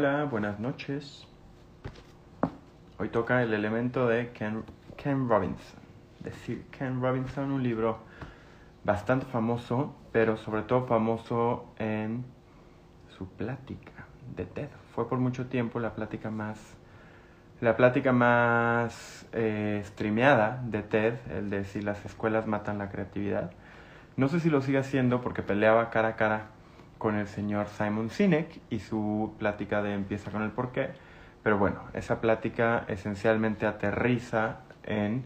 Hola, buenas noches. Hoy toca el elemento de Ken, Robinson. Decir Ken Robinson, un libro bastante famoso, pero sobre todo famoso en su plática de TED. Fue por mucho tiempo la plática más la plática más eh, streameada de TED, el de si las escuelas matan la creatividad. No sé si lo sigue haciendo porque peleaba cara a cara con el señor Simon Sinek y su plática de empieza con el porqué. Pero bueno, esa plática esencialmente aterriza en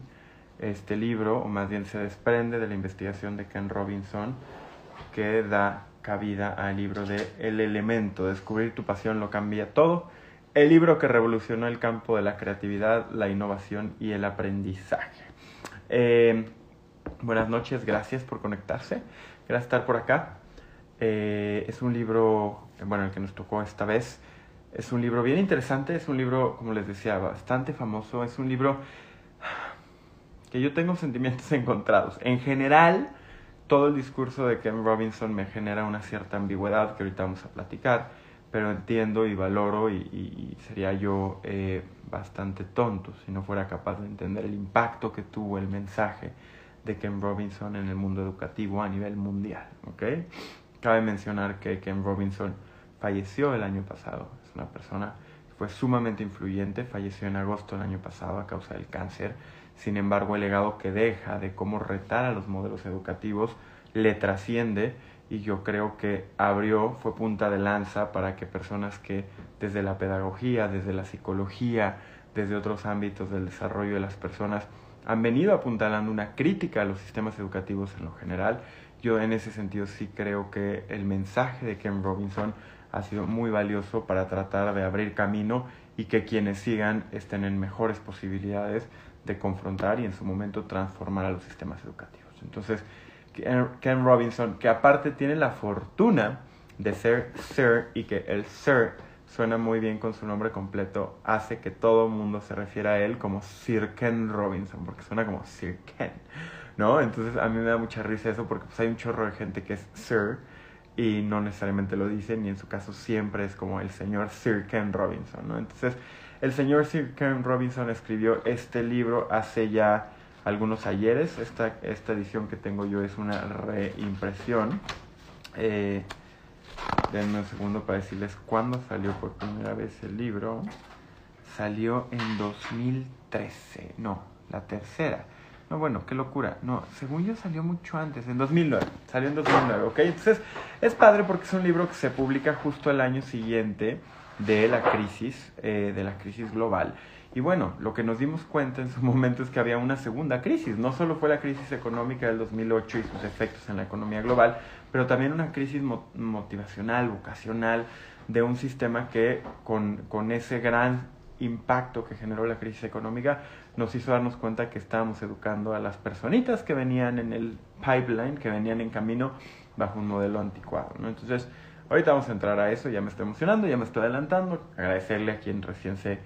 este libro, o más bien se desprende de la investigación de Ken Robinson, que da cabida al libro de El elemento, descubrir tu pasión lo cambia todo el libro que revolucionó el campo de la creatividad, la innovación y el aprendizaje. Eh, buenas noches, gracias por conectarse, gracias por estar por acá. Eh, es un libro, bueno, el que nos tocó esta vez. Es un libro bien interesante, es un libro, como les decía, bastante famoso. Es un libro que yo tengo sentimientos encontrados. En general, todo el discurso de Ken Robinson me genera una cierta ambigüedad que ahorita vamos a platicar pero entiendo y valoro y, sería yo eh, bastante tonto si no fuera capaz de entender el impacto que tuvo el mensaje de Ken Robinson en el mundo educativo a nivel mundial. ¿okay? Cabe mencionar que Ken Robinson falleció el año pasado, es una persona que fue sumamente influyente, falleció en agosto del año pasado a causa del cáncer, sin embargo el legado que deja de cómo retar a los modelos educativos le trasciende y yo creo que abrió, fue punta de lanza para que personas que desde la pedagogía, desde la psicología, desde otros ámbitos del desarrollo de las personas han venido apuntalando una crítica a los sistemas educativos en lo general. Yo en ese sentido sí creo que el mensaje de Ken Robinson ha sido muy valioso para tratar de abrir camino y que quienes sigan estén en mejores posibilidades de confrontar y en su momento transformar a los sistemas educativos. Entonces, Ken Robinson, que aparte tiene la fortuna de ser Sir y que el Sir suena muy bien con su nombre completo, hace que todo el mundo se refiera a él como Sir Ken Robinson, porque suena como Sir Ken, ¿no? Entonces a mí me da mucha risa eso porque pues hay un chorro de gente que es Sir y no necesariamente lo dicen y en su caso siempre es como el señor Sir Ken Robinson, ¿no? Entonces el señor Sir Ken Robinson escribió este libro hace ya algunos ayeres. Esta, esta edición que tengo yo es una reimpresión. Eh, denme un segundo para decirles cuándo salió por primera vez el libro. Salió en 2013. No, la tercera. No, bueno, qué locura. No, según yo salió mucho antes, en 2009. Salió en 2009, ¿ok? Entonces es padre porque es un libro que se publica justo el año siguiente de la crisis, eh, de la crisis global. Y bueno, lo que nos dimos cuenta en su momento es que había una segunda crisis. No solo fue la crisis económica del 2008 y sus efectos en la economía global, pero también una crisis motivacional, vocacional, de un sistema que con, con ese gran impacto que generó la crisis económica nos hizo darnos cuenta que estábamos educando a las personitas que venían en el pipeline, que venían en camino bajo un modelo anticuado. Entonces, ahorita vamos a entrar a eso, ya me estoy emocionando, ya me estoy adelantando, agradecerle a quien recién se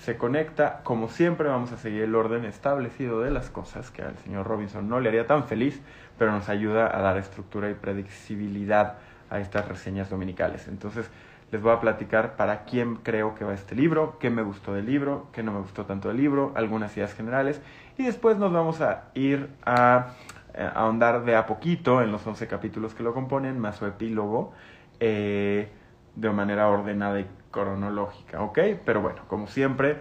se conecta, como siempre vamos a seguir el orden establecido de las cosas, que al señor Robinson no le haría tan feliz, pero nos ayuda a dar estructura y predictibilidad a estas reseñas dominicales. Entonces, les voy a platicar para quién creo que va este libro, qué me gustó del libro, qué no me gustó tanto del libro, algunas ideas generales, y después nos vamos a ir a, eh, ahondar de a poquito en los 11 capítulos que lo componen, más su epílogo, eh, de manera ordenada y cronológica, ¿ok? Pero bueno, como siempre,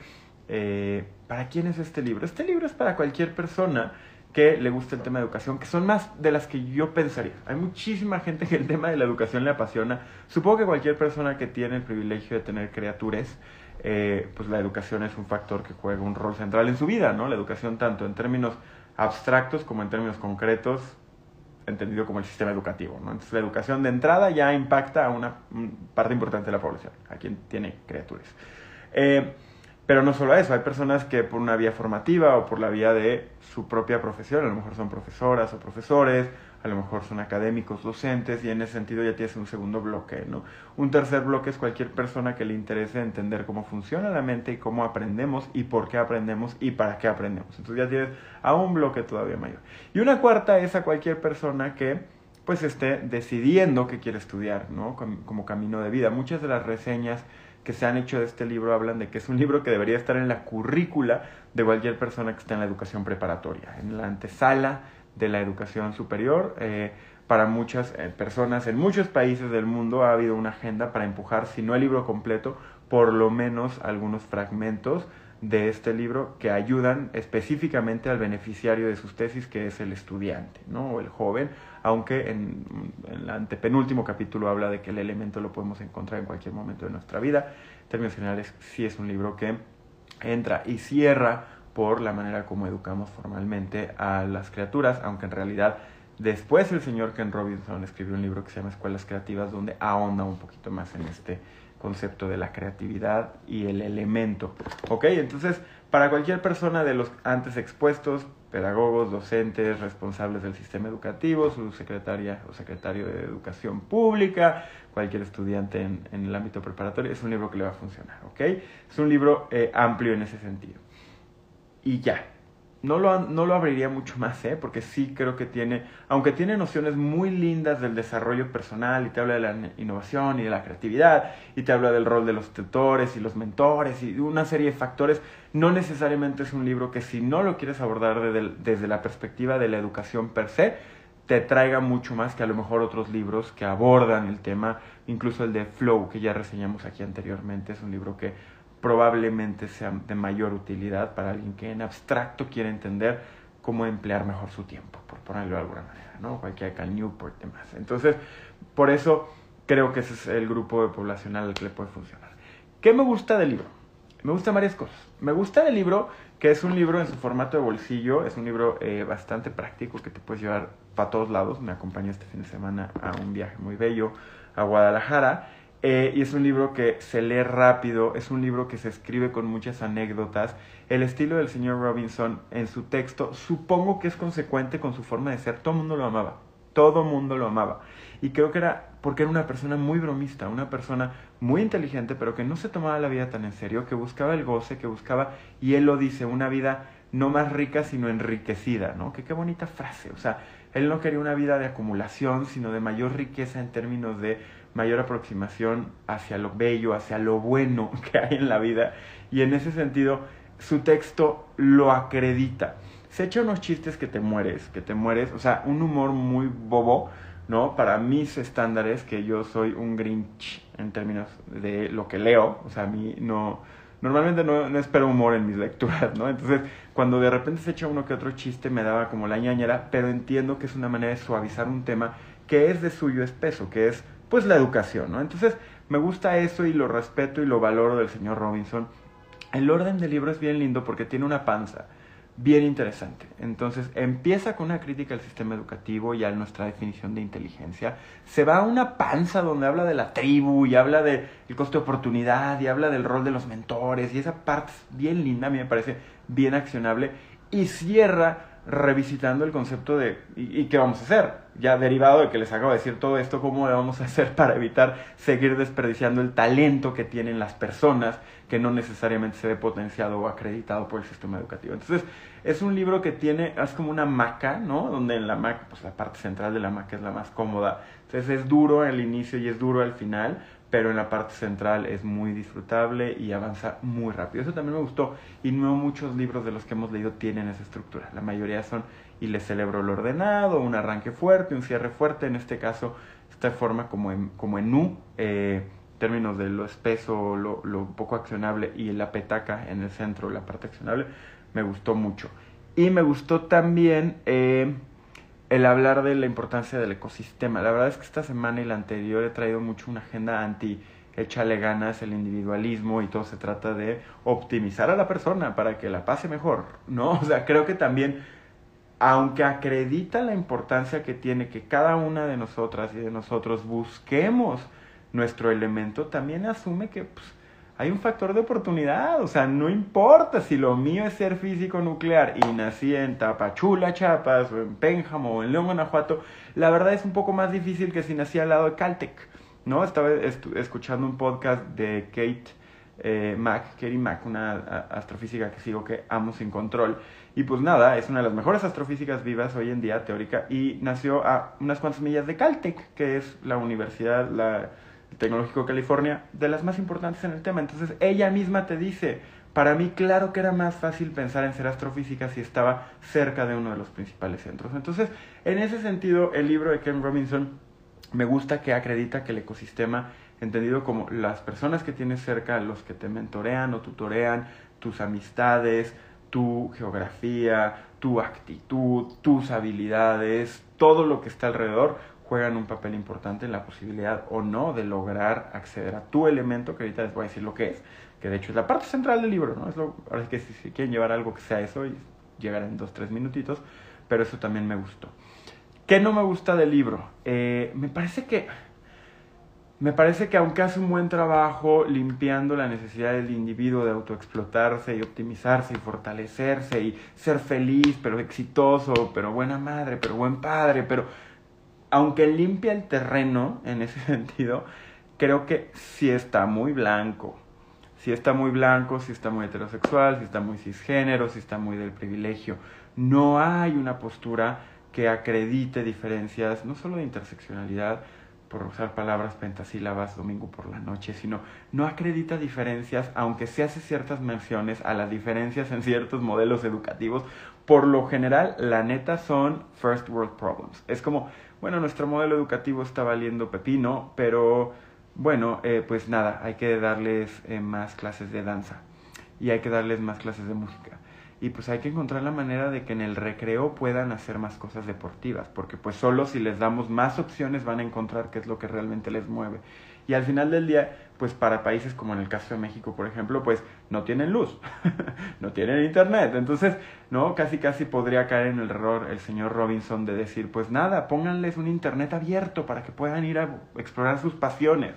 eh, ¿para quién es este libro? Este libro es para cualquier persona que le guste el tema de educación, que son más de las que yo pensaría. Hay muchísima gente que el tema de la educación le apasiona. Supongo que cualquier persona que tiene el privilegio de tener criaturas, eh, pues la educación es un factor que juega un rol central en su vida, ¿no? La educación tanto en términos abstractos como en términos concretos entendido como el sistema educativo. ¿no? Entonces la educación de entrada ya impacta a una parte importante de la población, a quien tiene criaturas. Eh, pero no solo eso, hay personas que por una vía formativa o por la vía de su propia profesión, a lo mejor son profesoras o profesores, a lo mejor son académicos, docentes, y en ese sentido ya tienes un segundo bloque, ¿no? Un tercer bloque es cualquier persona que le interese entender cómo funciona la mente y cómo aprendemos y por qué aprendemos y para qué aprendemos. Entonces ya tienes a un bloque todavía mayor. Y una cuarta es a cualquier persona que pues esté decidiendo qué quiere estudiar, ¿no? Como camino de vida. Muchas de las reseñas que se han hecho de este libro hablan de que es un libro que debería estar en la currícula de cualquier persona que esté en la educación preparatoria, en la antesala de la educación superior. Eh, para muchas eh, personas en muchos países del mundo ha habido una agenda para empujar, si no el libro completo, por lo menos algunos fragmentos de este libro que ayudan específicamente al beneficiario de sus tesis, que es el estudiante, ¿no? O el joven, aunque en, el antepenúltimo capítulo habla de que el elemento lo podemos encontrar en cualquier momento de nuestra vida. En términos generales, sí es un libro que entra y cierra por la manera como educamos formalmente a las criaturas, aunque en realidad después el señor Ken Robinson escribió un libro que se llama Escuelas Creativas, donde ahonda un poquito más en este concepto de la creatividad y el elemento. ¿Ok? Entonces, para cualquier persona de los antes expuestos, pedagogos, docentes, responsables del sistema educativo, su secretaria o secretario de Educación Pública, cualquier estudiante en, el ámbito preparatorio, es un libro que le va a funcionar, ¿ok? Es un libro eh, amplio en ese sentido. Y ya, no lo, no lo abriría mucho más, ¿eh? porque sí creo que tiene, aunque tiene nociones muy lindas del desarrollo personal y te habla de la innovación y de la creatividad y te habla del rol de los tutores y los mentores y una serie de factores, no necesariamente es un libro que si no lo quieres abordar desde, desde la perspectiva de la educación per se, te traiga mucho más que a lo mejor otros libros que abordan el tema, incluso el de Flow que ya reseñamos aquí anteriormente, es un libro que probablemente sea de mayor utilidad para alguien que en abstracto quiere entender cómo emplear mejor su tiempo, por ponerlo de alguna manera, ¿no? Cualquier que Newport y demás. Entonces, por eso creo que ese es el grupo de poblacional al que le puede funcionar. ¿Qué me gusta del libro? Me gustan varias cosas. Me gusta del libro que es un libro en su formato de bolsillo, es un libro eh, bastante práctico que te puedes llevar para todos lados. Me acompañó este fin de semana a un viaje muy bello a Guadalajara eh, y es un libro que se lee rápido, es un libro que se escribe con muchas anécdotas. El estilo del señor Robinson en su texto supongo que es consecuente con su forma de ser. Todo el mundo lo amaba, todo el mundo lo amaba. Y creo que era porque era una persona muy bromista, una persona muy inteligente, pero que no se tomaba la vida tan en serio, que buscaba el goce, que buscaba, y él lo dice, una vida no más rica, sino enriquecida, ¿no? Que qué bonita frase. O sea, él no quería una vida de acumulación, sino de mayor riqueza en términos de mayor aproximación hacia lo bello, hacia lo bueno que hay en la vida. Y en ese sentido, su texto lo acredita. Se echa unos chistes que te mueres, que te mueres, o sea, un humor muy bobo, ¿no? Para mis estándares, que yo soy un grinch en términos de lo que leo, o sea, a mí no, normalmente no, no, espero humor en mis lecturas, ¿no? Entonces, cuando de repente se echa uno que otro chiste, me daba como la ñañera, pero entiendo que es una manera de suavizar un tema que es de suyo espeso, que es pues la educación, ¿no? Entonces me gusta eso y lo respeto y lo valoro del señor Robinson. El orden del libro es bien lindo porque tiene una panza bien interesante. Entonces empieza con una crítica al sistema educativo y a nuestra definición de inteligencia. Se va a una panza donde habla de la tribu y habla del costo de oportunidad y habla del rol de los mentores y esa parte es bien linda, a mí me parece bien accionable y cierra revisitando el concepto de ¿y, qué vamos a hacer? Ya derivado de que les acabo de decir todo esto, ¿cómo vamos a hacer para evitar seguir desperdiciando el talento que tienen las personas que no necesariamente se ve potenciado o acreditado por el sistema educativo? Entonces, es un libro que tiene, es como una maca, ¿no? Donde en la maca, pues la parte central de la maca es la más cómoda. Entonces, es duro al inicio y es duro al final, pero en la parte central es muy disfrutable y avanza muy rápido. Eso también me gustó y no muchos libros de los que hemos leído tienen esa estructura. La mayoría son y le celebro lo ordenado, un arranque fuerte, un cierre fuerte. En este caso, esta forma como en, como en U, eh, términos de lo espeso, lo, lo poco accionable y la petaca en el centro, la parte accionable, me gustó mucho. Y me gustó también... Eh, el hablar de la importancia del ecosistema. La verdad es que esta semana y la anterior he traído mucho una agenda anti échale ganas, el individualismo y todo se trata de optimizar a la persona para que la pase mejor, ¿no? O sea, creo que también, aunque acredita la importancia que tiene que cada una de nosotras y de nosotros busquemos nuestro elemento, también asume que pues, hay un factor de oportunidad, o sea, no importa si lo mío es ser físico nuclear y nací en Tapachula, Chiapas, o en Pénjamo, o en León, Guanajuato, la verdad es un poco más difícil que si nací al lado de Caltech, ¿no? Estaba escuchando un podcast de Kate eh, Mack, Katie Mack, una astrofísica que sigo que amo sin control, y pues nada, es una de las mejores astrofísicas vivas hoy en día, teórica, y nació a unas cuantas millas de Caltech, que es la universidad, la Tecnológico California, de las más importantes en el tema. Entonces ella misma te dice, para mí claro que era más fácil pensar en ser astrofísica si estaba cerca de uno de los principales centros. Entonces, en ese sentido, el libro de Ken Robinson me gusta que acredita que el ecosistema, entendido como las personas que tienes cerca, los que te mentorean o tutorean, tus amistades, tu geografía, tu actitud, tus habilidades, todo lo que está alrededor juegan un papel importante en la posibilidad o no de lograr acceder a tu elemento, que ahorita les voy a decir lo que es, que de hecho es la parte central del libro, ¿no? Es lo, ahora es que si, quieren llevar algo que sea eso y llegar en dos, tres minutitos, pero eso también me gustó. ¿Qué no me gusta del libro? Eh, me parece que me parece que aunque hace un buen trabajo limpiando la necesidad del individuo de autoexplotarse y optimizarse y fortalecerse y ser feliz, pero exitoso, pero buena madre, pero buen padre, pero aunque limpia el terreno en ese sentido, creo que sí está muy blanco. Si está muy blanco, si está muy heterosexual, si está muy cisgénero, si está muy del privilegio. No hay una postura que acredite diferencias, no solo de interseccionalidad, por usar palabras pentasílabas domingo por la noche, sino no acredita diferencias, aunque se hace ciertas menciones a las diferencias en ciertos modelos educativos, por lo general, la neta son first world problems. Es como, bueno, nuestro modelo educativo está valiendo pepino, pero bueno, eh, pues nada, hay que darles eh, más clases de danza y hay que darles más clases de música y pues hay que encontrar la manera de que en el recreo puedan hacer más cosas deportivas, porque pues solo si les damos más opciones van a encontrar qué es lo que realmente les mueve. Y al final del día, pues para países como en el caso de México, por ejemplo, pues no tienen luz, no tienen internet. Entonces, no, casi casi podría caer en el error el señor Robinson de decir, pues nada, pónganles un internet abierto para que puedan ir a explorar sus pasiones,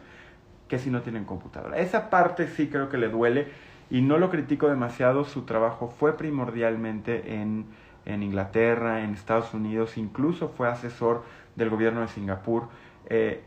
que si no tienen computadora. Esa parte sí creo que le duele y no lo critico demasiado, su trabajo fue primordialmente en, en Inglaterra, en Estados Unidos, incluso fue asesor del gobierno de Singapur, eh,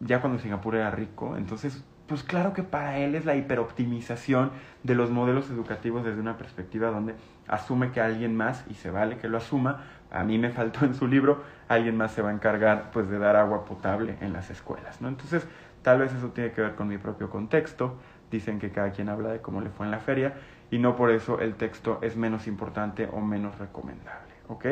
ya cuando Singapur era rico, entonces pues claro que para él es la hiperoptimización de los modelos educativos desde una perspectiva donde asume que alguien más, y se vale que lo asuma, a mí me faltó en su libro, alguien más se va a encargar pues de dar agua potable en las escuelas, ¿no? Entonces, tal vez eso tiene que ver con mi propio contexto, dicen que cada quien habla de cómo le fue en la feria y no por eso el texto es menos importante o menos recomendable, ¿ok?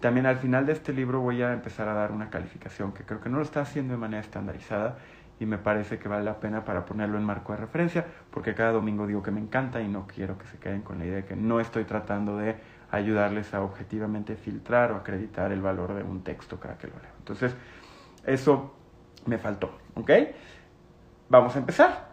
También al final de este libro voy a empezar a dar una calificación que creo que no lo está haciendo de manera estandarizada y me parece que vale la pena para ponerlo en marco de referencia porque cada domingo digo que me encanta y no quiero que se queden con la idea de que no estoy tratando de ayudarles a objetivamente filtrar o acreditar el valor de un texto cada que lo leo. Entonces, eso me faltó, ¿ok? Vamos a empezar.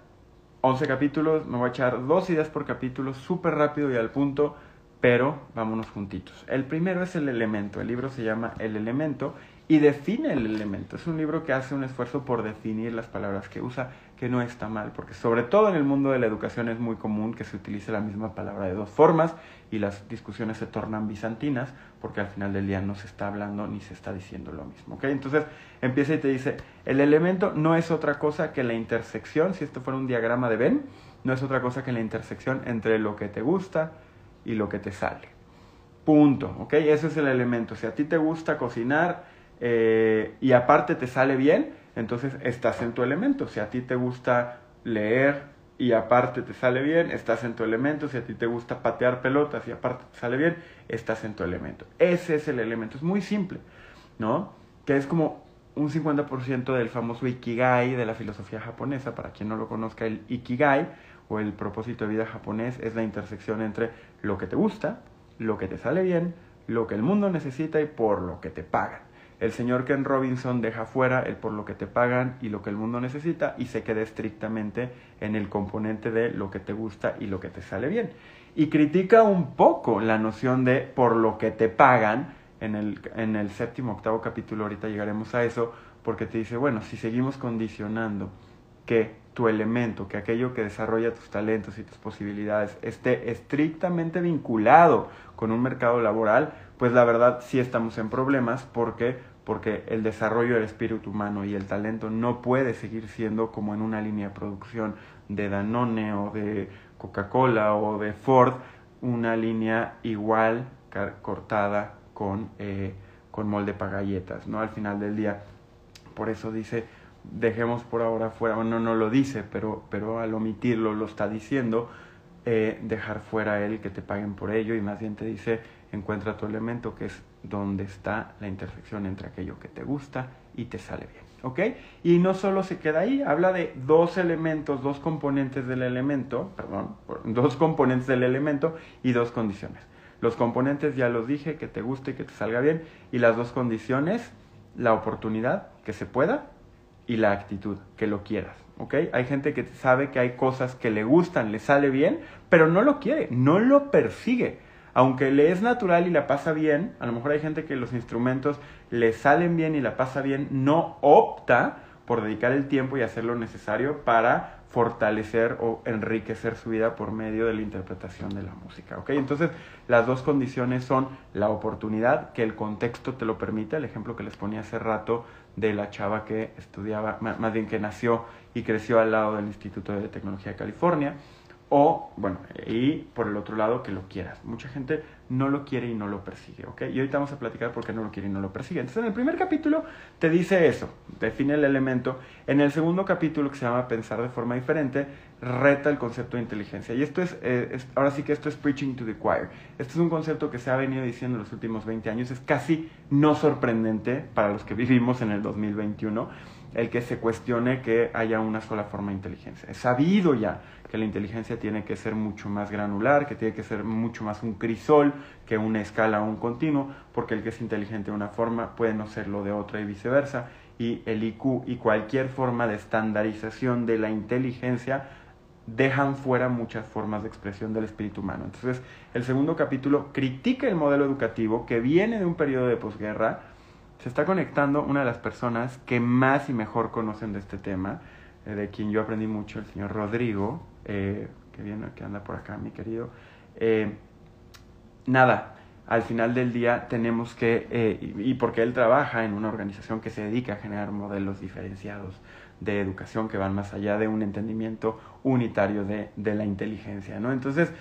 11 capítulos, me voy a echar dos ideas por capítulo, súper rápido y al punto, pero vámonos juntitos. El primero es el elemento, el libro se llama El elemento y define el elemento. Es un libro que hace un esfuerzo por definir las palabras que usa, que no está mal, porque sobre todo en el mundo de la educación es muy común que se utilice la misma palabra de dos formas y las discusiones se tornan bizantinas, porque al final del día no se está hablando ni se está diciendo lo mismo. ¿okay? Entonces empieza y te dice, el elemento no es otra cosa que la intersección, si esto fuera un diagrama de Venn, no es otra cosa que la intersección entre lo que te gusta y lo que te sale. Punto, ¿ok? Ese es el elemento. Si a ti te gusta cocinar eh, y aparte te sale bien, entonces estás en tu elemento. Si a ti te gusta leer y aparte te sale bien, estás en tu elemento. Si a ti te gusta patear pelotas y aparte te sale bien, estás en tu elemento. Ese es el elemento. Es muy simple, ¿no? Que es como un 50% del famoso Ikigai de la filosofía japonesa. Para quien no lo conozca, el Ikigai o el propósito de vida japonés es la intersección entre lo que te gusta, lo que te sale bien, lo que el mundo necesita y por lo que te pagan el señor Ken Robinson deja fuera el por lo que te pagan y lo que el mundo necesita y se queda estrictamente en el componente de lo que te gusta y lo que te sale bien. Y critica un poco la noción de por lo que te pagan en el, en el séptimo, octavo capítulo, ahorita llegaremos a eso, porque te dice, bueno, si seguimos condicionando que tu elemento, que aquello que desarrolla tus talentos y tus posibilidades esté estrictamente vinculado con un mercado laboral, pues la verdad sí estamos en problemas porque porque el desarrollo del espíritu humano y el talento no puede seguir siendo como en una línea de producción de Danone o de Coca-Cola o de Ford, una línea igual cortada con, eh, con molde para galletas, ¿no? Al final del día. Por eso dice, dejemos por ahora fuera, bueno, no lo dice, pero, pero al omitirlo lo está diciendo, eh, dejar fuera él que te paguen por ello y más bien te dice encuentra tu elemento que es donde está la intersección entre aquello que te gusta y te sale bien. ¿Ok? Y no solo se queda ahí, habla de dos elementos, dos componentes del elemento, perdón, dos componentes del elemento y dos condiciones. Los componentes ya los dije, que te guste y que te salga bien, y las dos condiciones, la oportunidad, que se pueda, y la actitud, que lo quieras. ¿ok? Hay gente que sabe que hay cosas que le gustan, le sale bien, pero no lo quiere, no lo persigue. Aunque le es natural y la pasa bien, a lo mejor hay gente que los instrumentos le salen bien y la pasa bien, no opta por dedicar el tiempo y hacer lo necesario para fortalecer o enriquecer su vida por medio de la interpretación de la música. ¿ok? Entonces, las dos condiciones son la oportunidad, que el contexto te lo permite, el ejemplo que les ponía hace rato de la chava que estudiaba, más bien que nació y creció al lado del Instituto de Tecnología de California, o, bueno, y por el otro lado, que lo quieras. Mucha gente no lo quiere y no lo persigue, ¿ok? Y ahorita vamos a platicar por qué no lo quiere y no lo persigue. Entonces, en el primer capítulo te dice eso, define el elemento. En el segundo capítulo, que se llama Pensar de forma diferente, reta el concepto de inteligencia. Y esto eh, es, ahora sí que esto es preaching to the choir. Este es un concepto que se ha venido diciendo en los últimos 20 años. Es casi no sorprendente para los que vivimos en el 2021 el que se cuestione que haya una sola forma de inteligencia. Es sabido ya que la inteligencia tiene que ser mucho más granular, que tiene que ser mucho más un crisol que una escala o un continuo, porque el que es inteligente de una forma puede no serlo de otra y viceversa. Y el IQ y cualquier forma de estandarización de la inteligencia dejan fuera muchas formas de expresión del espíritu humano. Entonces, el segundo capítulo critica el modelo educativo que viene de un periodo de posguerra, se está conectando una de las personas que más y mejor conocen de este tema, eh, de quien yo aprendí mucho, el señor Rodrigo, eh, que viene, que anda por acá, mi querido. Eh, nada, al final del día tenemos que, y, porque él trabaja en una organización que se dedica a generar modelos diferenciados de educación que van más allá de un entendimiento unitario de, de la inteligencia, ¿no? Entonces,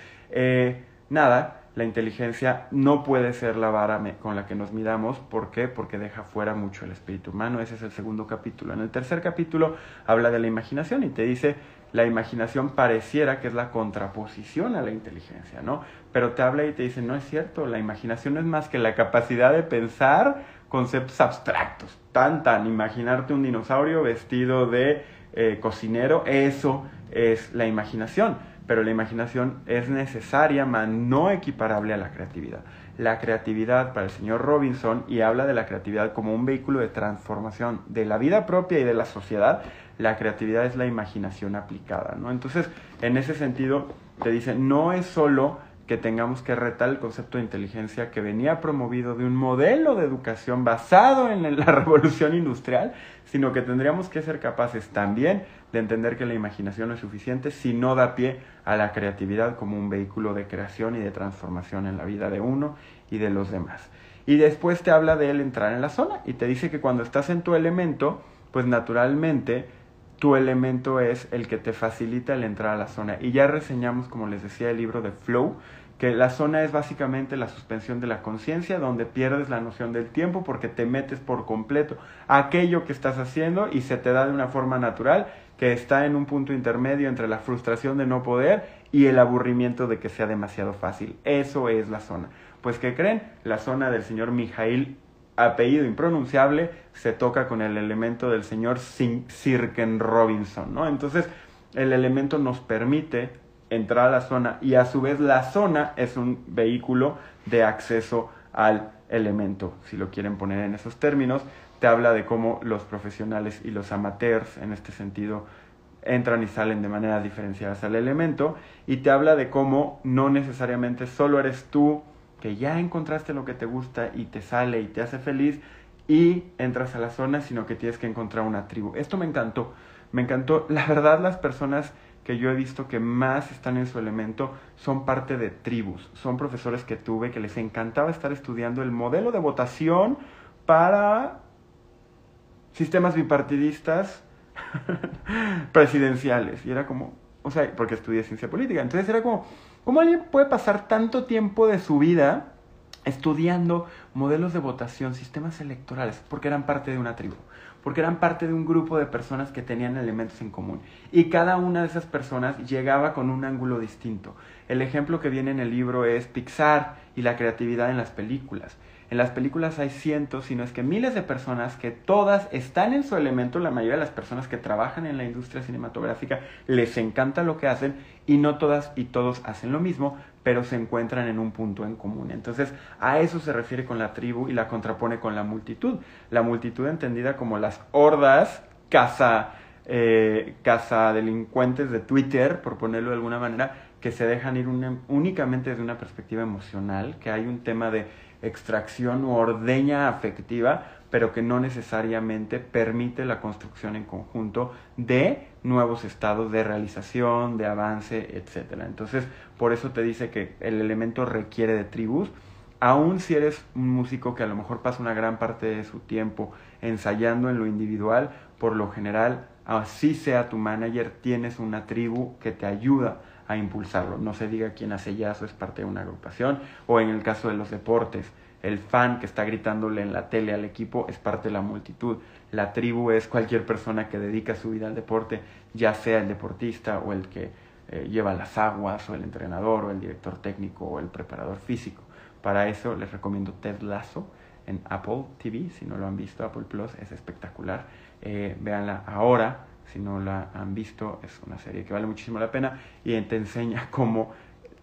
nada, la inteligencia no puede ser la vara con la que nos midamos. ¿Por qué? Porque deja fuera mucho el espíritu humano. Ese es el segundo capítulo. En el tercer capítulo habla de la imaginación y te dice, la imaginación pareciera que es la contraposición a la inteligencia, ¿no? Pero te habla y te dice, no es cierto, la imaginación no es más que la capacidad de pensar conceptos abstractos. Tan, imaginarte un dinosaurio vestido de eh, cocinero, eso es la imaginación pero la imaginación es necesaria, mas no equiparable a la creatividad. La creatividad para el señor Robinson, y habla de la creatividad como un vehículo de transformación de la vida propia y de la sociedad, la creatividad es la imaginación aplicada, ¿no? Entonces, en ese sentido, te dice, no es solo que tengamos que retar el concepto de inteligencia que venía promovido de un modelo de educación basado en la revolución industrial, sino que tendríamos que ser capaces también de entender que la imaginación no es suficiente si no da pie a la creatividad como un vehículo de creación y de transformación en la vida de uno y de los demás. Y después te habla de él entrar en la zona y te dice que cuando estás en tu elemento, pues naturalmente tu elemento es el que te facilita el entrar a la zona. Y ya reseñamos, como les decía, el libro de Flow, que la zona es básicamente la suspensión de la conciencia, donde pierdes la noción del tiempo porque te metes por completo a aquello que estás haciendo y se te da de una forma natural que está en un punto intermedio entre la frustración de no poder y el aburrimiento de que sea demasiado fácil. Eso es la zona. Pues ¿qué creen? La zona del señor Mijail, apellido impronunciable, se toca con el elemento del señor Sirken Robinson, ¿no? Entonces, el elemento nos permite entrar a la zona y a su vez la zona es un vehículo de acceso al elemento, si lo quieren poner en esos términos, te habla de cómo los profesionales y los amateurs en este sentido entran y salen de maneras diferenciadas al elemento y te habla de cómo no necesariamente solo eres tú que ya encontraste lo que te gusta y te sale y te hace feliz y entras a la zona, sino que tienes que encontrar una tribu. Esto me encantó, me encantó. La verdad las personas que yo he visto que más están en su elemento son parte de tribus. Son profesores que tuve que les encantaba estar estudiando el modelo de votación para sistemas bipartidistas presidenciales. Y era como, o sea, porque estudié ciencia política. Entonces era como, ¿cómo alguien puede pasar tanto tiempo de su vida estudiando modelos de votación, sistemas electorales, porque eran parte de una tribu, porque eran parte de un grupo de personas que tenían elementos en común. Y cada una de esas personas llegaba con un ángulo distinto. El ejemplo que viene en el libro es Pixar y la creatividad en las películas. En las películas hay cientos, sino es que miles de personas que todas están en su elemento, la mayoría de las personas que trabajan en la industria cinematográfica les encanta lo que hacen y no todas y todos hacen lo mismo, pero se encuentran en un punto en común. Entonces, a eso se refiere con la tribu y la contrapone con la multitud. La multitud entendida como las hordas caza, eh, delincuentes de Twitter, por ponerlo de alguna manera, que se dejan ir únicamente desde una perspectiva emocional, que hay un tema de extracción u ordeña afectiva, pero que no necesariamente permite la construcción en conjunto de nuevos estados de realización, de avance, etc. Entonces, por eso te dice que el elemento requiere de tribus, aun si eres un músico que a lo mejor pasa una gran parte de su tiempo ensayando en lo individual, por lo general, así sea tu manager, tienes una tribu que te ayuda a impulsarlo. No se diga quién hace yazo es parte de una agrupación o en el caso de los deportes, el fan que está gritándole en la tele al equipo es parte de la multitud. La tribu es cualquier persona que dedica su vida al deporte, ya sea el deportista o el que eh, lleva las aguas o el entrenador o el director técnico o el preparador físico. Para eso les recomiendo Ted Lasso en Apple TV, si no lo han visto, Apple Plus es espectacular. Eh, véanla ahora, si no la han visto, es una serie que vale muchísimo la pena y te enseña cómo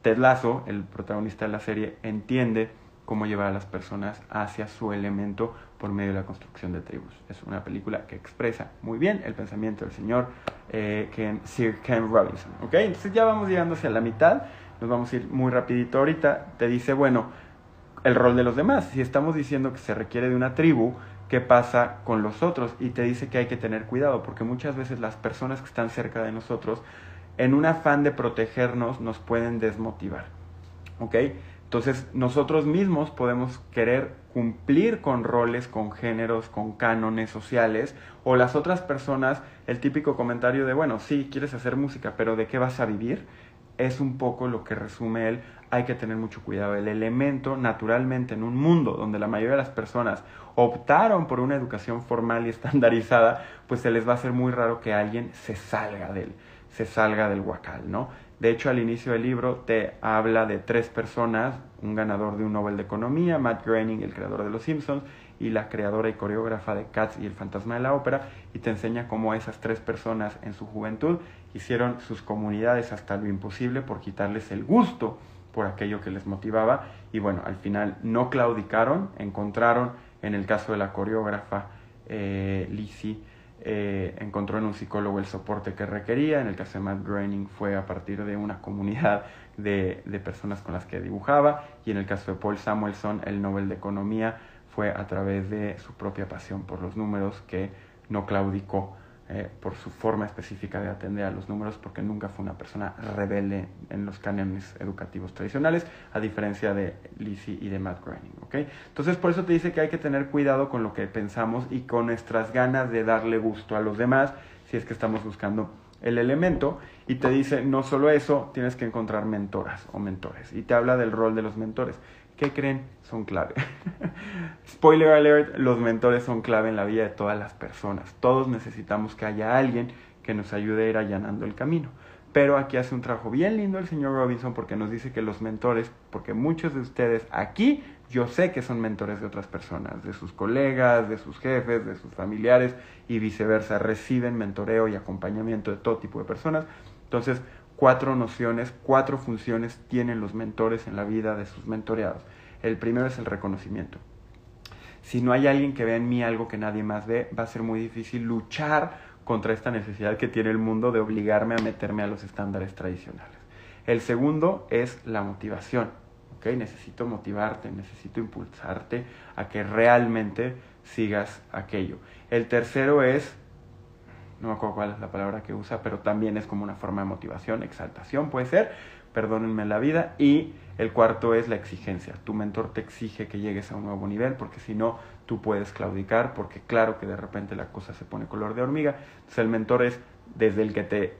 Ted Lasso, el protagonista de la serie, entiende cómo llevar a las personas hacia su elemento por medio de la construcción de tribus. Es una película que expresa muy bien el pensamiento del señor eh, Ken, Sir Ken Robinson. ¿okay? Entonces ya vamos llegando hacia la mitad, nos vamos a ir muy rapidito ahorita. Te dice, bueno, el rol de los demás. Si estamos diciendo que se requiere de una tribu, qué pasa con los otros y te dice que hay que tener cuidado porque muchas veces las personas que están cerca de nosotros en un afán de protegernos nos pueden desmotivar. ¿Ok? Entonces nosotros mismos podemos querer cumplir con roles, con géneros, con cánones sociales o las otras personas el típico comentario de, bueno, sí, quieres hacer música, pero ¿de qué vas a vivir? Es un poco lo que resume él hay que tener mucho cuidado. El elemento, naturalmente, en un mundo donde la mayoría de las personas optaron por una educación formal y estandarizada, pues se les va a hacer muy raro que alguien se salga del, se salga del huacal, ¿no? De hecho, al inicio del libro te habla de tres personas, un ganador de un Nobel de Economía, Matt Groening, el creador de Los Simpsons, y la creadora y coreógrafa de Cats y el fantasma de la ópera, y te enseña cómo esas tres personas en su juventud hicieron sus comunidades hasta lo imposible por quitarles el gusto por aquello que les motivaba y bueno, al final no claudicaron, encontraron en el caso de la coreógrafa eh, Lizzie, eh, encontró en un psicólogo el soporte que requería, en el caso de Matt Groening fue a partir de una comunidad de, de personas con las que dibujaba y en el caso de Paul Samuelson el Nobel de Economía fue a través de su propia pasión por los números que no claudicó eh, por su forma específica de atender a los números, porque nunca fue una persona rebelde en los cánones educativos tradicionales, a diferencia de Lizzie y de Matt Groening. ¿okay? Entonces, por eso te dice que hay que tener cuidado con lo que pensamos y con nuestras ganas de darle gusto a los demás, si es que estamos buscando el elemento y te dice no solo eso, tienes que encontrar mentoras o mentores y te habla del rol de los mentores. ¿Qué creen? Son clave. Spoiler alert, los mentores son clave en la vida de todas las personas. Todos necesitamos que haya alguien que nos ayude a ir allanando el camino. Pero aquí hace un trabajo bien lindo el señor Robinson porque nos dice que los mentores, porque muchos de ustedes aquí yo sé que son mentores de otras personas, de sus colegas, de sus jefes, de sus familiares y viceversa, reciben mentoreo y acompañamiento de todo tipo de personas. Entonces, cuatro nociones, cuatro funciones tienen los mentores en la vida de sus mentoreados. El primero es el reconocimiento. Si no hay alguien que vea en mí algo que nadie más ve, va a ser muy difícil luchar contra esta necesidad que tiene el mundo de obligarme a meterme a los estándares tradicionales. El segundo es la motivación. ¿okay? Necesito motivarte, necesito impulsarte a que realmente sigas aquello. El tercero es no me acuerdo cuál es la palabra que usa, pero también es como una forma de motivación, exaltación puede ser, perdónenme la vida. Y el cuarto es la exigencia. Tu mentor te exige que llegues a un nuevo nivel, porque si no, tú puedes claudicar, porque claro que de repente la cosa se pone color de hormiga. Entonces el mentor es desde el que te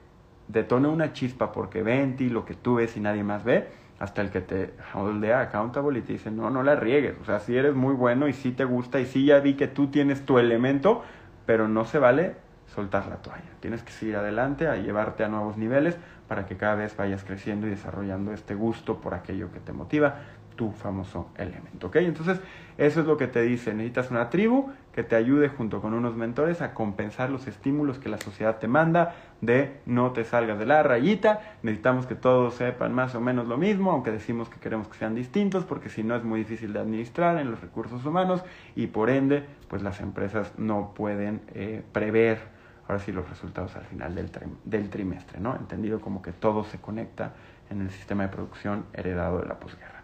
detona una chispa porque ve en ti lo que tú ves y nadie más ve, hasta el que te holdea accountable y te dice, no, no la riegues. O sea, si eres muy bueno y si te gusta y si ya vi que tú tienes tu elemento, pero no se vale soltar la toalla. Tienes que seguir adelante, a llevarte a nuevos niveles para que cada vez vayas creciendo y desarrollando este gusto por aquello que te motiva tu famoso elemento. ¿ok? Entonces, eso es lo que te dice. Necesitas una tribu que te ayude junto con unos mentores a compensar los estímulos que la sociedad te manda de no te salgas de la rayita. Necesitamos que todos sepan más o menos lo mismo, aunque decimos que queremos que sean distintos, porque si no es muy difícil de administrar en los recursos humanos y por ende, pues las empresas no pueden eh, prever ahora sí los resultados al final del, del trimestre, ¿no? Entendido como que todo se conecta en el sistema de producción heredado de la posguerra.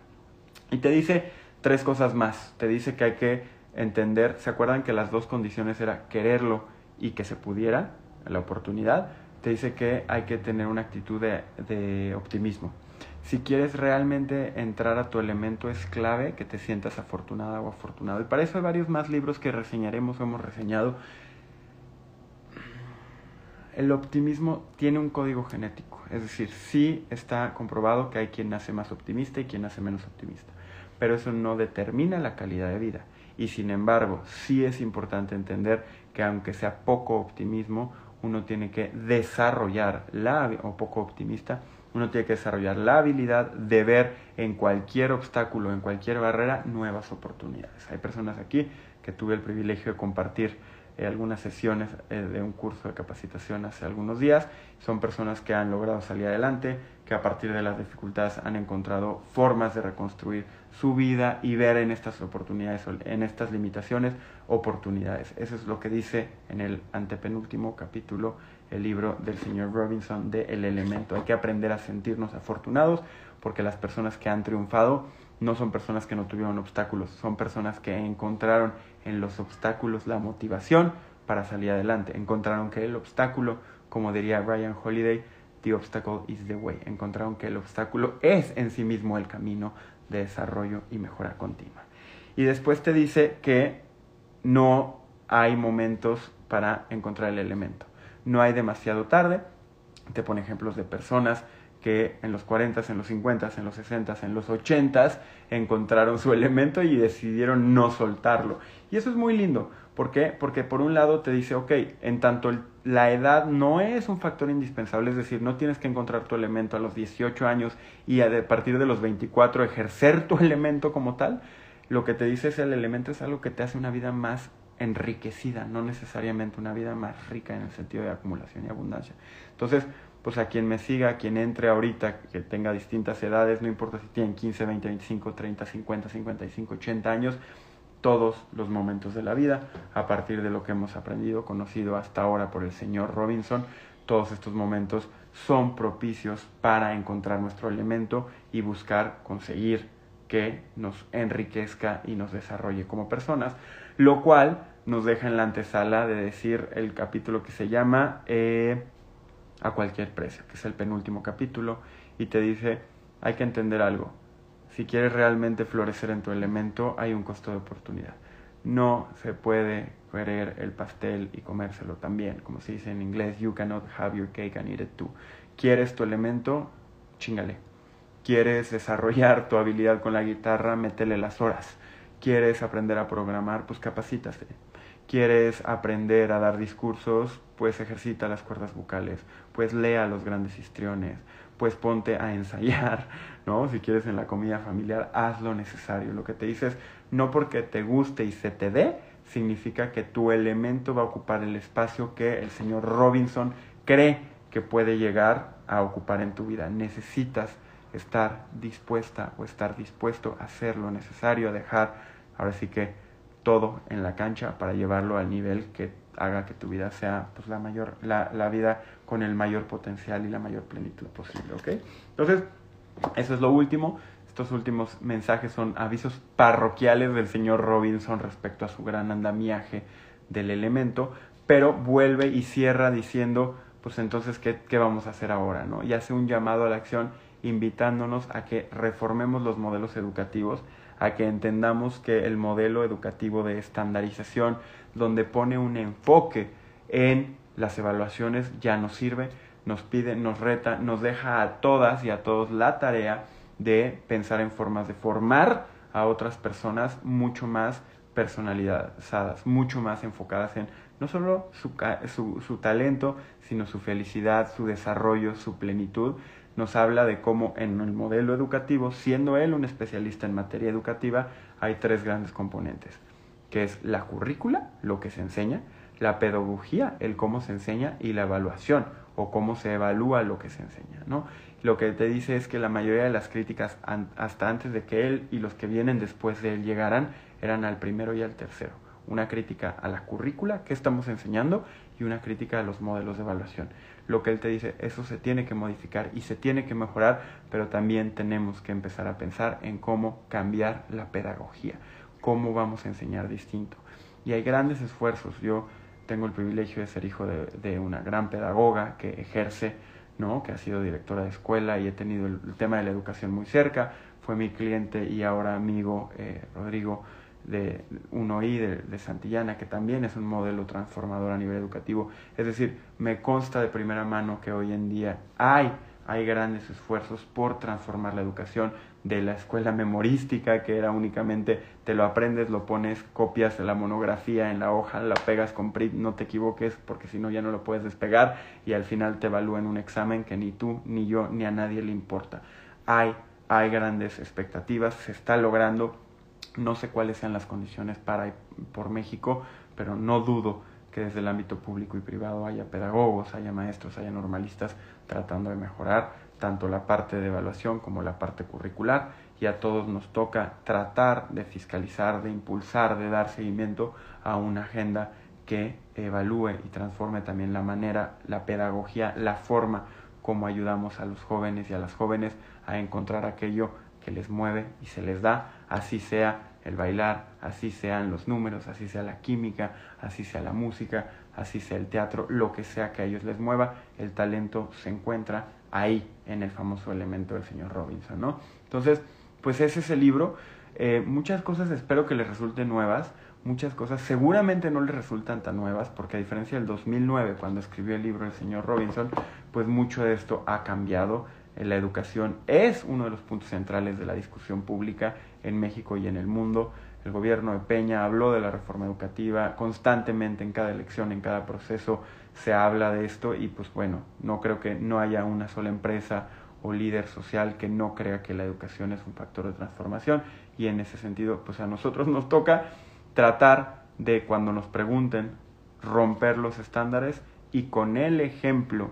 Y te dice tres cosas más. Te dice que hay que entender, ¿se acuerdan que las dos condiciones era quererlo y que se pudiera, la oportunidad? Te dice que hay que tener una actitud de, de optimismo. Si quieres realmente entrar a tu elemento es clave que te sientas afortunada o afortunado. Y para eso hay varios más libros que reseñaremos o hemos reseñado. El optimismo tiene un código genético, es decir, sí está comprobado que hay quien nace más optimista y quien nace menos optimista pero eso no determina la calidad de vida. Y sin embargo, sí es importante entender que aunque sea poco optimismo, uno tiene que desarrollar la, o poco optimista, uno tiene que desarrollar la habilidad de ver en cualquier obstáculo, en cualquier barrera, nuevas oportunidades. Hay personas aquí que tuve el privilegio de compartir algunas sesiones eh, de un curso de capacitación hace algunos días. Son personas que han logrado salir adelante, que a partir de las dificultades han encontrado formas de reconstruir su vida y ver en estas oportunidades, en estas limitaciones, oportunidades. Eso es lo que dice en el antepenúltimo capítulo el libro del señor Robinson de El elemento. Hay que aprender a sentirnos afortunados porque las personas que han triunfado no son personas que no tuvieron obstáculos, son personas que encontraron en los obstáculos la motivación para salir adelante. Encontraron que el obstáculo, como diría Ryan Holiday, the obstacle is the way. Encontraron que el obstáculo es en sí mismo el camino de desarrollo y mejora continua. Y después te dice que no hay momentos para encontrar el elemento. No hay demasiado tarde. Te pone ejemplos de personas que en los 40, en los 50, en los 60, en los 80 encontraron su elemento y decidieron no soltarlo. Y eso es muy lindo. ¿Por qué? Porque por un lado te dice, ok, en tanto la edad no es un factor indispensable, es decir, no tienes que encontrar tu elemento a los 18 años y a partir de los 24 ejercer tu elemento como tal, lo que te dice es el elemento es algo que te hace una vida más enriquecida, no necesariamente una vida más rica en el sentido de acumulación y abundancia. Entonces, pues a quien me siga, a quien entre ahorita, que tenga distintas edades, no importa si tienen 15, 20, 25, 30, 50, 55, 80 años, todos los momentos de la vida, a partir de lo que hemos aprendido, conocido hasta ahora por el señor Robinson, todos estos momentos son propicios para encontrar nuestro elemento y buscar conseguir que nos enriquezca y nos desarrolle como personas, lo cual nos deja en la antesala de decir el capítulo que se llama eh, a cualquier precio, que es el penúltimo capítulo, y te dice, hay que entender algo, si quieres realmente florecer en tu elemento, hay un costo de oportunidad. No se puede querer el pastel y comérselo también, como se dice en inglés, you cannot have your cake and eat it too. ¿Quieres tu elemento? Chingale. ¿Quieres desarrollar tu habilidad con la guitarra? Métele las horas. ¿Quieres aprender a programar? Pues capacítate quieres aprender a dar discursos, pues ejercita las cuerdas vocales, pues lea los grandes histriones, pues ponte a ensayar, ¿no? Si quieres en la comida familiar, haz lo necesario. Lo que te dices, no porque te guste y se te dé, significa que tu elemento va a ocupar el espacio que el señor Robinson cree que puede llegar a ocupar en tu vida. Necesitas estar dispuesta o estar dispuesto a hacer lo necesario, a dejar, ahora sí que todo en la cancha para llevarlo al nivel que haga que tu vida sea pues la mayor la, la vida con el mayor potencial y la mayor plenitud posible ¿ok? entonces eso es lo último estos últimos mensajes son avisos parroquiales del señor Robinson respecto a su gran andamiaje del elemento pero vuelve y cierra diciendo pues entonces qué, qué vamos a hacer ahora ¿no? y hace un llamado a la acción invitándonos a que reformemos los modelos educativos a que entendamos que el modelo educativo de estandarización, donde pone un enfoque en las evaluaciones, ya no sirve, nos pide, nos reta, nos deja a todas y a todos la tarea de pensar en formas de formar a otras personas mucho más personalizadas, mucho más enfocadas en no solo su, su, su, talento, sino su felicidad, su desarrollo, su plenitud. Nos habla de cómo en el modelo educativo, siendo él un especialista en materia educativa, hay tres grandes componentes, que es la currícula, lo que se enseña, la pedagogía, el cómo se enseña, y la evaluación, o cómo se evalúa lo que se enseña, ¿no? Lo que te dice es que la mayoría de las críticas hasta antes de que él y los que vienen después de él llegaran eran al primero y al tercero. Una crítica a la currícula que estamos enseñando y una crítica a los modelos de evaluación. Lo que él te dice, eso se tiene que modificar y se tiene que mejorar, pero también tenemos que empezar a pensar en cómo cambiar la pedagogía, cómo vamos a enseñar distinto. Y hay grandes esfuerzos. Yo tengo el privilegio de ser hijo de, una gran pedagoga que ejerce, ¿no? que ha sido directora de escuela y he tenido el, tema de la educación muy cerca. Fue mi cliente y ahora amigo eh, Rodrigo de 1I de, de, Santillana, que también es un modelo transformador a nivel educativo. Es decir, me consta de primera mano que hoy en día hay, hay grandes esfuerzos por transformar la educación de la escuela memorística, que era únicamente te lo aprendes, lo pones, copias la monografía en la hoja, la pegas con print, no te equivoques, porque si no ya no lo puedes despegar y al final te evalúan un examen que ni tú, ni yo, ni a nadie le importa. Hay, hay grandes expectativas, se está logrando no sé cuáles sean las condiciones para por México, pero no dudo que desde el ámbito público y privado haya pedagogos, haya maestros, haya normalistas tratando de mejorar tanto la parte de evaluación como la parte curricular. Y a todos nos toca tratar de fiscalizar, de impulsar, de dar seguimiento a una agenda que evalúe y transforme también la manera, la pedagogía, la forma como ayudamos a los jóvenes y a las jóvenes a encontrar aquello que les mueve y se les da, así sea el bailar, así sean los números, así sea la química, así sea la música, así sea el teatro, lo que sea que a ellos les mueva, el talento se encuentra ahí en el famoso elemento del señor Robinson, ¿no? Entonces, pues ese es el libro. Eh, muchas cosas espero que les resulten nuevas, muchas cosas seguramente no les resultan tan nuevas, porque a diferencia del 2009, cuando escribió el libro el señor Robinson, pues mucho de esto ha cambiado la educación es uno de los puntos centrales de la discusión pública en México y en el mundo. El gobierno de Peña habló de la reforma educativa constantemente en cada elección, en cada proceso se habla de esto y pues bueno, no creo que no haya una sola empresa o líder social que no crea que la educación es un factor de transformación y en ese sentido pues a nosotros nos toca tratar de cuando nos pregunten romper los estándares y con el ejemplo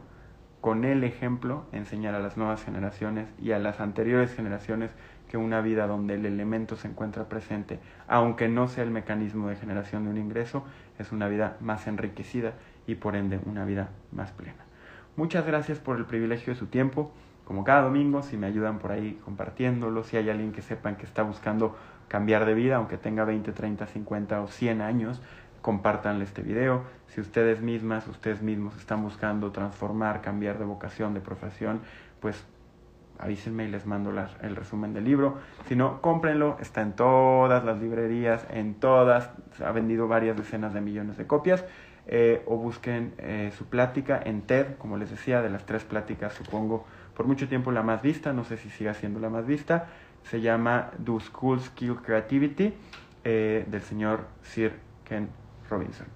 con el ejemplo, enseñar a las nuevas generaciones y a las anteriores generaciones que una vida donde el elemento se encuentra presente, aunque no sea el mecanismo de generación de un ingreso, es una vida más enriquecida y por ende una vida más plena. Muchas gracias por el privilegio de su tiempo. Como cada domingo, si me ayudan por ahí compartiéndolo, si hay alguien que sepan que está buscando cambiar de vida, aunque tenga 20, 30, 50 o 100 años, compartanle este video. Si ustedes mismas, ustedes mismos están buscando transformar, cambiar de vocación, de profesión, pues avísenme y les mando el resumen del libro. Si no, cómprenlo, está en todas las librerías, en todas, ha vendido varias decenas de millones de copias. Eh, o busquen eh, su plática en TED, como les decía, de las tres pláticas, supongo, por mucho tiempo la más vista, no sé si siga siendo la más vista, se llama Do School Skill Creativity, eh, del señor Sir Ken Robinson.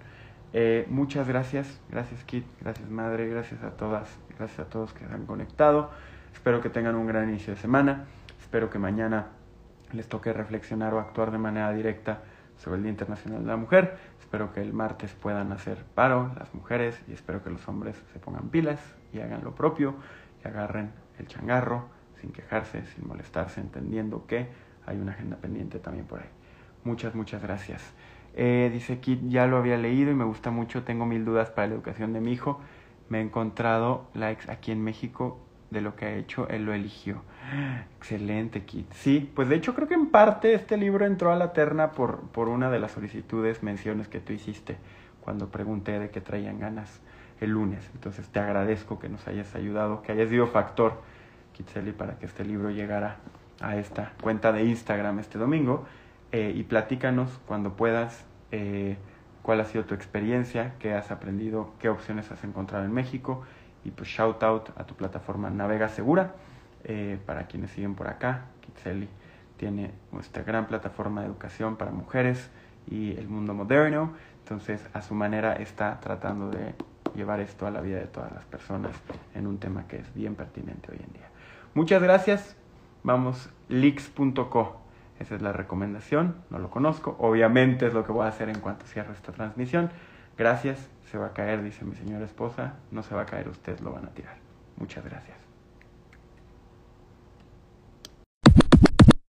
Eh, muchas gracias, gracias Kit, gracias Madre, gracias a todas, gracias a todos que se han conectado. Espero que tengan un gran inicio de semana. Espero que mañana les toque reflexionar o actuar de manera directa sobre el Día Internacional de la Mujer. Espero que el martes puedan hacer paro las mujeres y espero que los hombres se pongan pilas y hagan lo propio y agarren el changarro sin quejarse, sin molestarse, entendiendo que hay una agenda pendiente también por ahí. Muchas, muchas gracias. Eh, dice Kit, ya lo había leído y me gusta mucho, tengo mil dudas para la educación de mi hijo. Me he encontrado likes aquí en México de lo que ha hecho, él lo eligió. Excelente, Kit. Sí, pues de hecho creo que en parte este libro entró a la terna por, por una de las solicitudes, menciones que tú hiciste cuando pregunté de qué traían ganas el lunes. Entonces te agradezco que nos hayas ayudado, que hayas sido factor, Kitseli, para que este libro llegara a esta cuenta de Instagram este domingo. Eh, y platícanos cuando puedas eh, cuál ha sido tu experiencia, qué has aprendido, qué opciones has encontrado en México y pues shout out a tu plataforma Navega Segura. Eh, para quienes siguen por acá, Kitseli tiene nuestra gran plataforma de educación para mujeres y el mundo moderno. Entonces, a su manera está tratando de llevar esto a la vida de todas las personas en un tema que es bien pertinente hoy en día. Muchas gracias. Vamos, leaks.co. Esa es la recomendación. No lo conozco. Obviamente es lo que voy a hacer en cuanto cierre esta transmisión. Gracias. Se va a caer, dice mi señora esposa. No se va a caer, ustedes lo van a tirar. Muchas gracias.